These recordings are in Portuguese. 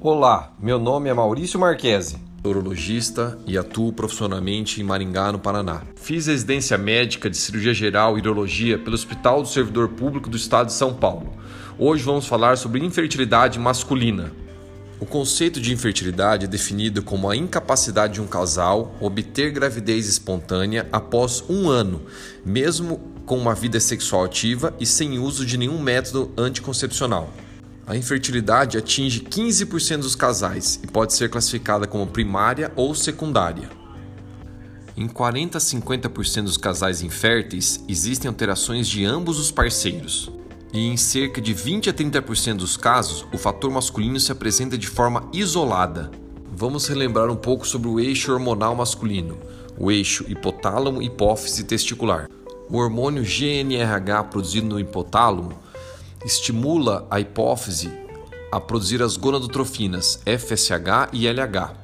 Olá, meu nome é Maurício Marquesi, urologista e atuo profissionalmente em Maringá, no Paraná. Fiz residência médica de cirurgia geral e urologia pelo Hospital do Servidor Público do Estado de São Paulo. Hoje vamos falar sobre infertilidade masculina. O conceito de infertilidade é definido como a incapacidade de um casal obter gravidez espontânea após um ano, mesmo com uma vida sexual ativa e sem uso de nenhum método anticoncepcional. A infertilidade atinge 15% dos casais e pode ser classificada como primária ou secundária. Em 40 a 50% dos casais inférteis existem alterações de ambos os parceiros. E em cerca de 20 a 30% dos casos, o fator masculino se apresenta de forma isolada. Vamos relembrar um pouco sobre o eixo hormonal masculino, o eixo hipotálamo-hipófise testicular. O hormônio GNRH produzido no hipotálamo estimula a hipófise a produzir as gonadotrofinas FSH e LH.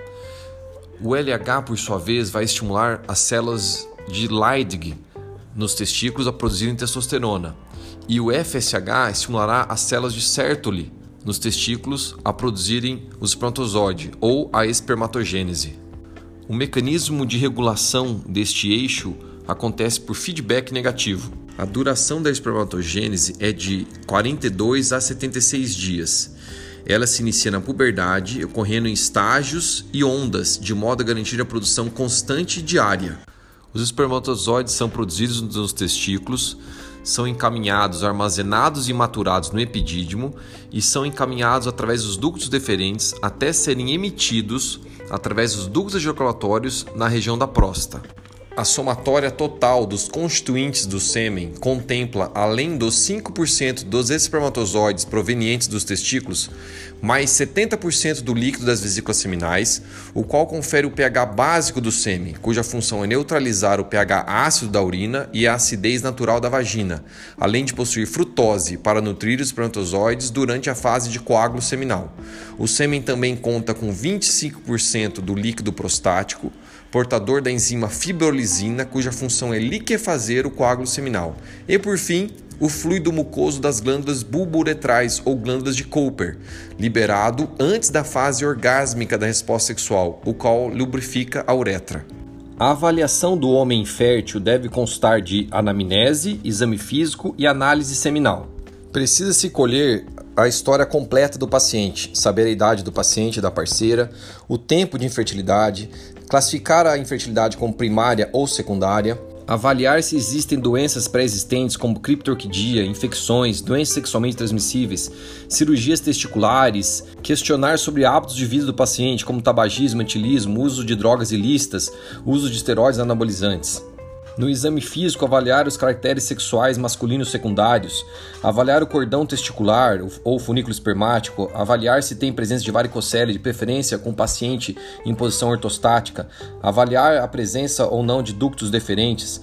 O LH, por sua vez, vai estimular as células de Leydig nos testículos a produzirem testosterona. E o FSH estimulará as células de Sertoli nos testículos a produzirem o espermatozoide ou a espermatogênese. O mecanismo de regulação deste eixo acontece por feedback negativo. A duração da espermatogênese é de 42 a 76 dias. Ela se inicia na puberdade, ocorrendo em estágios e ondas, de modo a garantir a produção constante e diária. Os espermatozoides são produzidos nos testículos, são encaminhados, armazenados e maturados no epidídimo e são encaminhados através dos ductos deferentes até serem emitidos através dos ductos ejaculatórios na região da próstata. A somatória total dos constituintes do sêmen contempla, além dos 5% dos espermatozoides provenientes dos testículos, mais 70% do líquido das vesículas seminais, o qual confere o pH básico do sêmen, cuja função é neutralizar o pH ácido da urina e a acidez natural da vagina, além de possuir frutose para nutrir os espermatozoides durante a fase de coágulo seminal. O sêmen também conta com 25% do líquido prostático, portador da enzima fibrolisina, cuja função é liquefazer o coágulo seminal. E por fim, o fluido mucoso das glândulas bulbouretrais ou glândulas de Cooper, liberado antes da fase orgásmica da resposta sexual, o qual lubrifica a uretra. A avaliação do homem infértil deve constar de anamnese, exame físico e análise seminal. Precisa-se colher a história completa do paciente, saber a idade do paciente, da parceira, o tempo de infertilidade, classificar a infertilidade como primária ou secundária, avaliar se existem doenças pré-existentes como criptorquidia, infecções, doenças sexualmente transmissíveis, cirurgias testiculares, questionar sobre hábitos de vida do paciente como tabagismo, etilismo, uso de drogas ilícitas, uso de esteroides anabolizantes. No exame físico, avaliar os caracteres sexuais masculinos secundários, avaliar o cordão testicular ou funículo espermático, avaliar se tem presença de varicocele, de preferência com o paciente em posição ortostática, avaliar a presença ou não de ductos deferentes,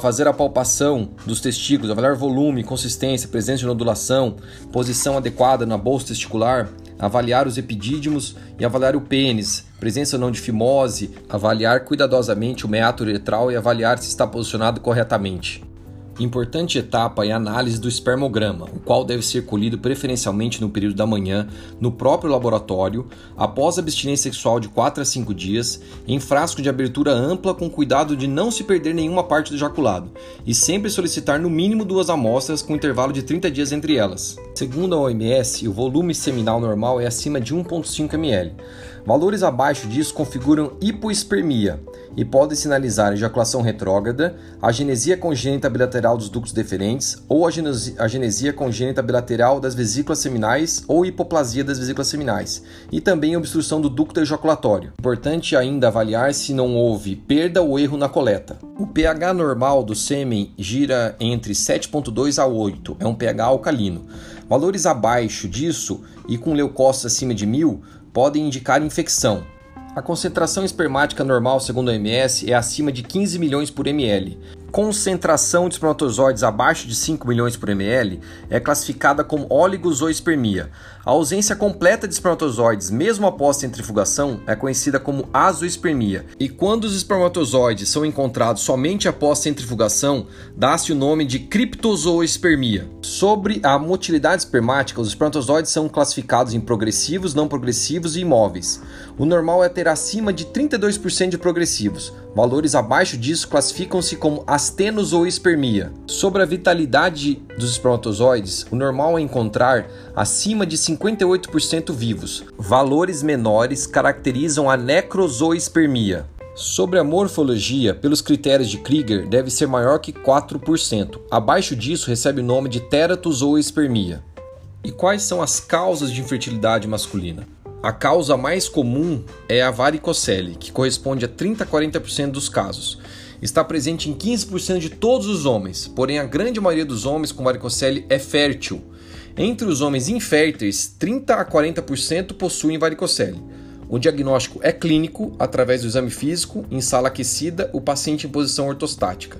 fazer a palpação dos testículos, avaliar volume, consistência, presença de nodulação, posição adequada na bolsa testicular, avaliar os epidídimos e avaliar o pênis, presença ou não de fimose, avaliar cuidadosamente o meato uretral e avaliar se está posicionado corretamente. Importante etapa é a análise do espermograma, o qual deve ser colhido preferencialmente no período da manhã, no próprio laboratório, após abstinência sexual de 4 a 5 dias, em frasco de abertura ampla com cuidado de não se perder nenhuma parte do ejaculado, e sempre solicitar no mínimo duas amostras com intervalo de 30 dias entre elas. Segundo a OMS, o volume seminal normal é acima de 1,5 ml. Valores abaixo disso configuram hipoespermia e podem sinalizar ejaculação retrógrada, a genesia congênita bilateral dos ductos deferentes ou a genesia congênita bilateral das vesículas seminais ou hipoplasia das vesículas seminais, e também obstrução do ducto ejaculatório. Importante ainda avaliar se não houve perda ou erro na coleta. O pH normal do sêmen gira entre 7,2 a 8, é um pH alcalino. Valores abaixo disso e com leucócitos acima de 1000 podem indicar infecção. A concentração espermática normal, segundo a OMS, é acima de 15 milhões por ml. concentração de espermatozoides abaixo de 5 milhões por ml é classificada como oligozoospermia. A ausência completa de espermatozoides, mesmo após centrifugação, é conhecida como azoospermia. E quando os espermatozoides são encontrados somente após centrifugação, dá-se o nome de criptozoospermia. Sobre a motilidade espermática, os espermatozoides são classificados em progressivos, não progressivos e imóveis. O normal é ter acima de 32% de progressivos. Valores abaixo disso classificam-se como astenozoospermia. Sobre a vitalidade dos espermatozoides, o normal é encontrar acima de 58% vivos. Valores menores caracterizam a necrozoospermia. Sobre a morfologia, pelos critérios de Krieger, deve ser maior que 4%. Abaixo disso, recebe o nome de teratozoospermia. E quais são as causas de infertilidade masculina? A causa mais comum é a varicocele, que corresponde a 30 a 40% dos casos. Está presente em 15% de todos os homens, porém a grande maioria dos homens com varicocele é fértil. Entre os homens inférteis, 30 a 40% possuem varicocele. O diagnóstico é clínico, através do exame físico, em sala aquecida, o paciente em posição ortostática.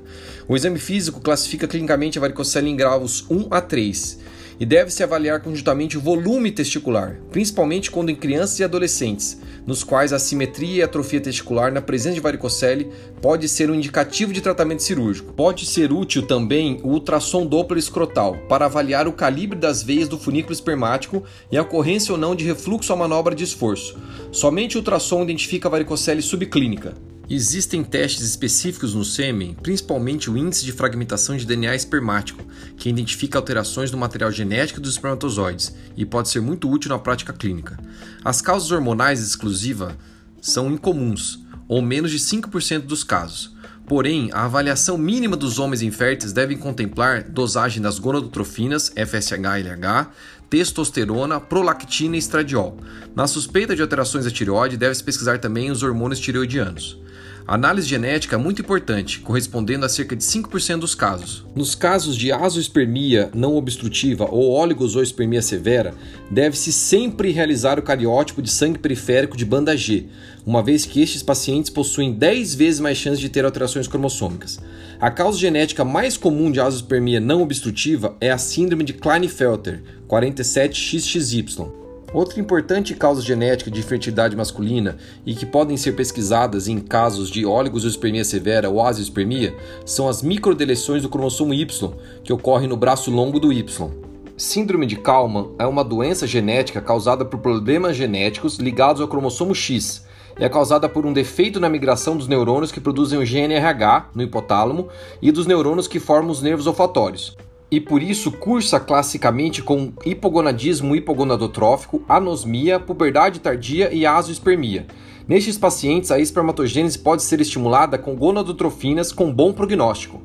O exame físico classifica clinicamente a varicocele em graus 1 a 3 e deve-se avaliar conjuntamente o volume testicular, principalmente quando em crianças e adolescentes, nos quais a simetria e atrofia testicular na presença de varicocele pode ser um indicativo de tratamento cirúrgico. Pode ser útil também o ultrassom Doppler escrotal para avaliar o calibre das veias do funículo espermático e a ocorrência ou não de refluxo à manobra de esforço. Somente o ultrassom identifica a varicocele subclínica. Existem testes específicos no sêmen, principalmente o índice de fragmentação de DNA espermático, que identifica alterações no material genético dos espermatozoides e pode ser muito útil na prática clínica. As causas hormonais exclusivas são incomuns, ou menos de 5% dos casos. Porém, a avaliação mínima dos homens inférteis deve contemplar dosagem das gonadotrofinas, FSH e LH, testosterona, prolactina e estradiol. Na suspeita de alterações da tireoide, deve-se pesquisar também os hormônios tireoidianos. A análise genética é muito importante, correspondendo a cerca de 5% dos casos. Nos casos de azoospermia não obstrutiva ou oligozoospermia severa, deve-se sempre realizar o cariótipo de sangue periférico de banda G, uma vez que estes pacientes possuem 10 vezes mais chance de ter alterações cromossômicas. A causa genética mais comum de azoospermia não obstrutiva é a síndrome de Klinefelter, 47XXY. Outra importante causa genética de infertilidade masculina e que podem ser pesquisadas em casos de oligospermia severa ou azoospermia são as microdeleções do cromossomo Y, que ocorrem no braço longo do Y. Síndrome de Kalman é uma doença genética causada por problemas genéticos ligados ao cromossomo X. É causada por um defeito na migração dos neurônios que produzem o GNRH no hipotálamo e dos neurônios que formam os nervos olfatórios e por isso cursa classicamente com hipogonadismo hipogonadotrófico, anosmia, puberdade tardia e azoospermia. Nestes pacientes, a espermatogênese pode ser estimulada com gonadotrofinas com bom prognóstico.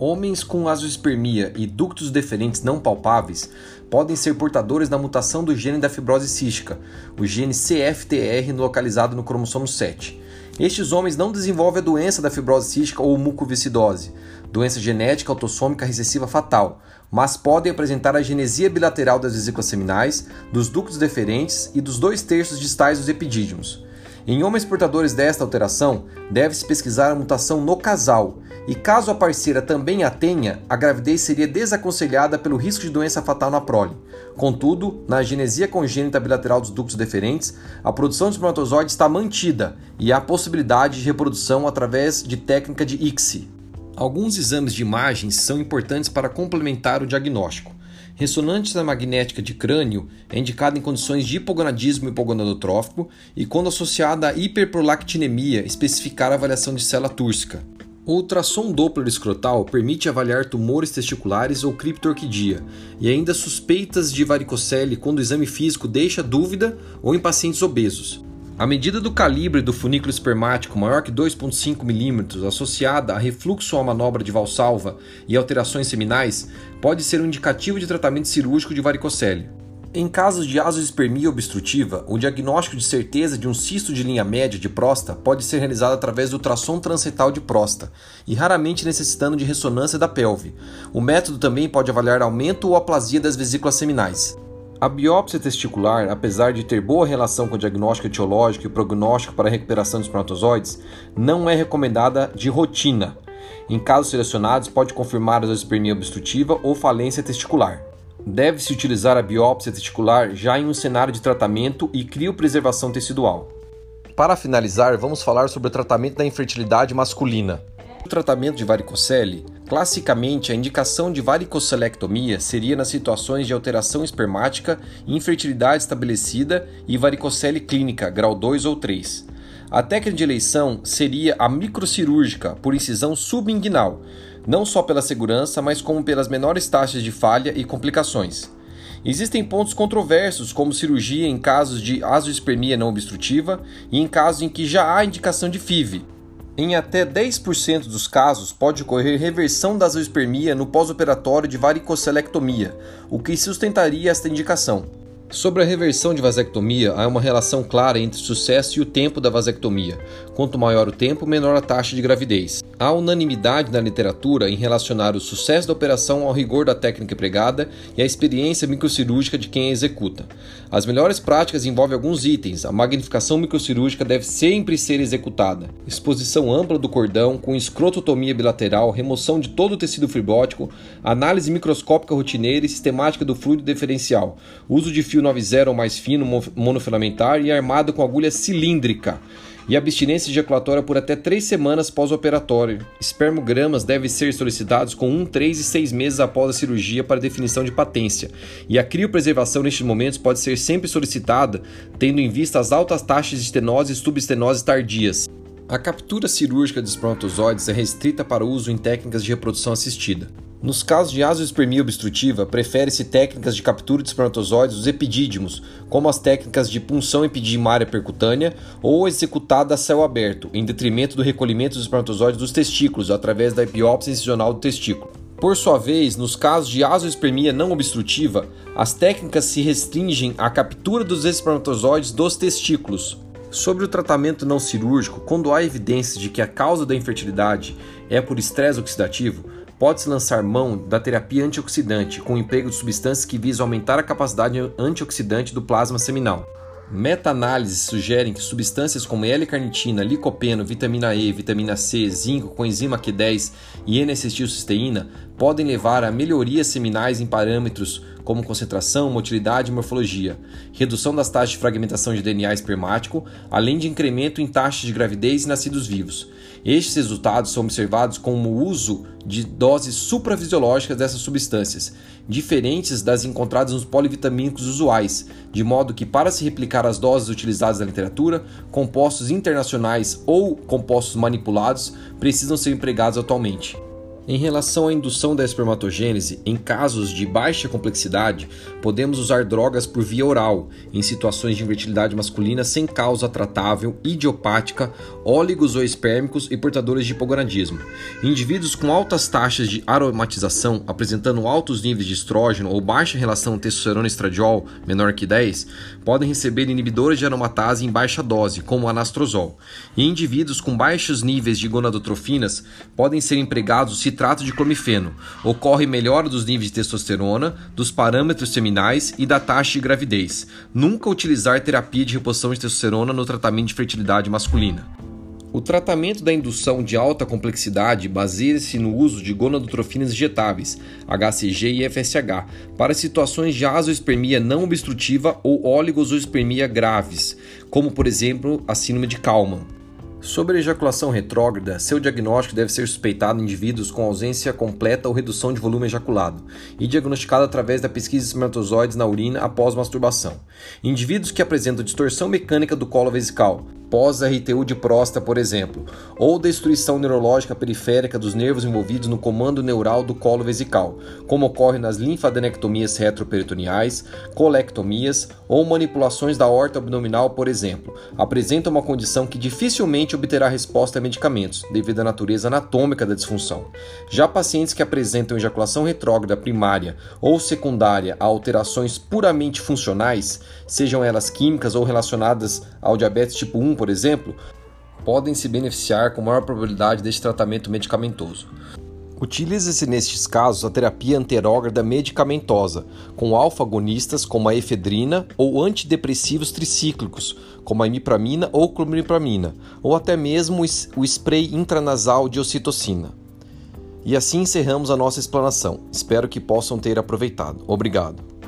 Homens com azoospermia e ductos deferentes não palpáveis podem ser portadores da mutação do gene da fibrose cística, o gene CFTR localizado no cromossomo 7. Estes homens não desenvolvem a doença da fibrose cística ou mucoviscidose, doença genética autossômica recessiva fatal, mas podem apresentar a genesia bilateral das vesículas seminais, dos ductos deferentes e dos dois terços distais dos epidídimos. Em homens portadores desta alteração, deve-se pesquisar a mutação no casal, e caso a parceira também a tenha, a gravidez seria desaconselhada pelo risco de doença fatal na prole. Contudo, na genesia congênita bilateral dos ductos deferentes, a produção de espermatozoide está mantida e há possibilidade de reprodução através de técnica de ICSI. Alguns exames de imagens são importantes para complementar o diagnóstico. Ressonância magnética de crânio é indicada em condições de hipogonadismo hipogonadotrófico e quando associada a hiperprolactinemia, especificar a avaliação de célula túrcica. O ultrassom Doppler escrotal permite avaliar tumores testiculares ou criptorquidia e ainda suspeitas de varicocele quando o exame físico deixa dúvida ou em pacientes obesos. A medida do calibre do funículo espermático maior que 2,5 mm, associada a refluxo à manobra de valsalva e alterações seminais, pode ser um indicativo de tratamento cirúrgico de varicocele. Em casos de azoospermia obstrutiva, o diagnóstico de certeza de um cisto de linha média de próstata pode ser realizado através do ultrassom transretal de próstata e raramente necessitando de ressonância da pelve. O método também pode avaliar aumento ou aplasia das vesículas seminais. A biópsia testicular, apesar de ter boa relação com o diagnóstico etiológico e prognóstico para a recuperação dos espermatozoides, não é recomendada de rotina. Em casos selecionados, pode confirmar a zoospermia obstrutiva ou falência testicular. Deve-se utilizar a biópsia testicular já em um cenário de tratamento e criopreservação tecidual. Para finalizar, vamos falar sobre o tratamento da infertilidade masculina. O tratamento de varicocele, classicamente a indicação de varicocelectomia seria nas situações de alteração espermática, infertilidade estabelecida e varicocele clínica, grau 2 ou 3. A técnica de eleição seria a microcirúrgica por incisão subinguinal, não só pela segurança, mas como pelas menores taxas de falha e complicações. Existem pontos controversos, como cirurgia em casos de azoospermia não obstrutiva e em casos em que já há indicação de FIV. Em até 10% dos casos, pode ocorrer reversão da azoospermia no pós-operatório de varicocelectomia, o que sustentaria esta indicação. Sobre a reversão de vasectomia, há uma relação clara entre o sucesso e o tempo da vasectomia. Quanto maior o tempo, menor a taxa de gravidez. Há unanimidade na literatura em relacionar o sucesso da operação ao rigor da técnica empregada e à experiência microcirúrgica de quem a executa. As melhores práticas envolvem alguns itens. A magnificação microcirúrgica deve sempre ser executada. Exposição ampla do cordão, com escrototomia bilateral, remoção de todo o tecido fibrótico, análise microscópica rotineira e sistemática do fluido diferencial, uso de fio fio 90 ou mais fino, monofilamentar e armado com agulha cilíndrica. E abstinência ejaculatória por até 3 semanas pós-operatório. Espermogramas devem ser solicitados com 1, 3 e 6 meses após a cirurgia para definição de patência. E a criopreservação nestes momentos pode ser sempre solicitada, tendo em vista as altas taxas de estenose e subestenose tardias. A captura cirúrgica de espermatozoides é restrita para uso em técnicas de reprodução assistida. Nos casos de azoospermia obstrutiva, prefere-se técnicas de captura de espermatozoides dos epidídimos, como as técnicas de punção epidimária percutânea ou executada a céu aberto, em detrimento do recolhimento dos espermatozoides dos testículos através da biópsia incisional do testículo. Por sua vez, nos casos de azoospermia não obstrutiva, as técnicas se restringem à captura dos espermatozoides dos testículos. Sobre o tratamento não cirúrgico, quando há evidências de que a causa da infertilidade é por estresse oxidativo, Pode-se lançar mão da terapia antioxidante com o emprego de substâncias que visam aumentar a capacidade antioxidante do plasma seminal. Meta-análises sugerem que substâncias como L-carnitina, licopeno, vitamina E, vitamina C, zinco, coenzima Q10 e N-acetilcisteína podem levar a melhorias seminais em parâmetros como concentração, motilidade e morfologia, redução das taxas de fragmentação de DNA espermático, além de incremento em taxas de gravidez e nascidos vivos. Estes resultados são observados com o uso de doses supravisiológicas dessas substâncias, diferentes das encontradas nos polivitamínicos usuais, de modo que, para se replicar as doses utilizadas na literatura, compostos internacionais ou compostos manipulados precisam ser empregados atualmente. Em relação à indução da espermatogênese, em casos de baixa complexidade, podemos usar drogas por via oral, em situações de infertilidade masculina sem causa tratável, idiopática, óligos ou espérmicos e portadores de hipogonadismo. Indivíduos com altas taxas de aromatização, apresentando altos níveis de estrógeno ou baixa relação testosterona-estradiol, menor que 10, podem receber inibidores de aromatase em baixa dose, como anastrozol. E indivíduos com baixos níveis de gonadotrofinas podem ser empregados citrato de clomifeno. Ocorre melhora dos níveis de testosterona, dos parâmetros seminais e da taxa de gravidez. Nunca utilizar terapia de reposição de testosterona no tratamento de fertilidade masculina. O tratamento da indução de alta complexidade baseia-se no uso de gonadotrofinas injetáveis, HCG e FSH, para situações de azoospermia não obstrutiva ou oligozoospermia graves, como por exemplo a síndrome de Kalman. Sobre a ejaculação retrógrada, seu diagnóstico deve ser suspeitado em indivíduos com ausência completa ou redução de volume ejaculado e diagnosticado através da pesquisa de espermatozoides na urina após masturbação. Indivíduos que apresentam distorção mecânica do colo vesical, pós-RTU de próstata, por exemplo, ou destruição neurológica periférica dos nervos envolvidos no comando neural do colo vesical, como ocorre nas linfadenectomias retroperitoneais, colectomias ou manipulações da horta abdominal, por exemplo, apresentam uma condição que dificilmente obterá resposta a medicamentos, devido à natureza anatômica da disfunção. Já pacientes que apresentam ejaculação retrógrada primária ou secundária a alterações puramente funcionais, sejam elas químicas ou relacionadas ao diabetes tipo 1, por exemplo, podem se beneficiar com maior probabilidade deste tratamento medicamentoso. Utiliza-se nestes casos a terapia anterógrada medicamentosa, com alfa-agonistas como a efedrina ou antidepressivos tricíclicos, como a imipramina ou clomipramina, ou até mesmo o spray intranasal de ocitocina. E assim encerramos a nossa explanação. Espero que possam ter aproveitado. Obrigado.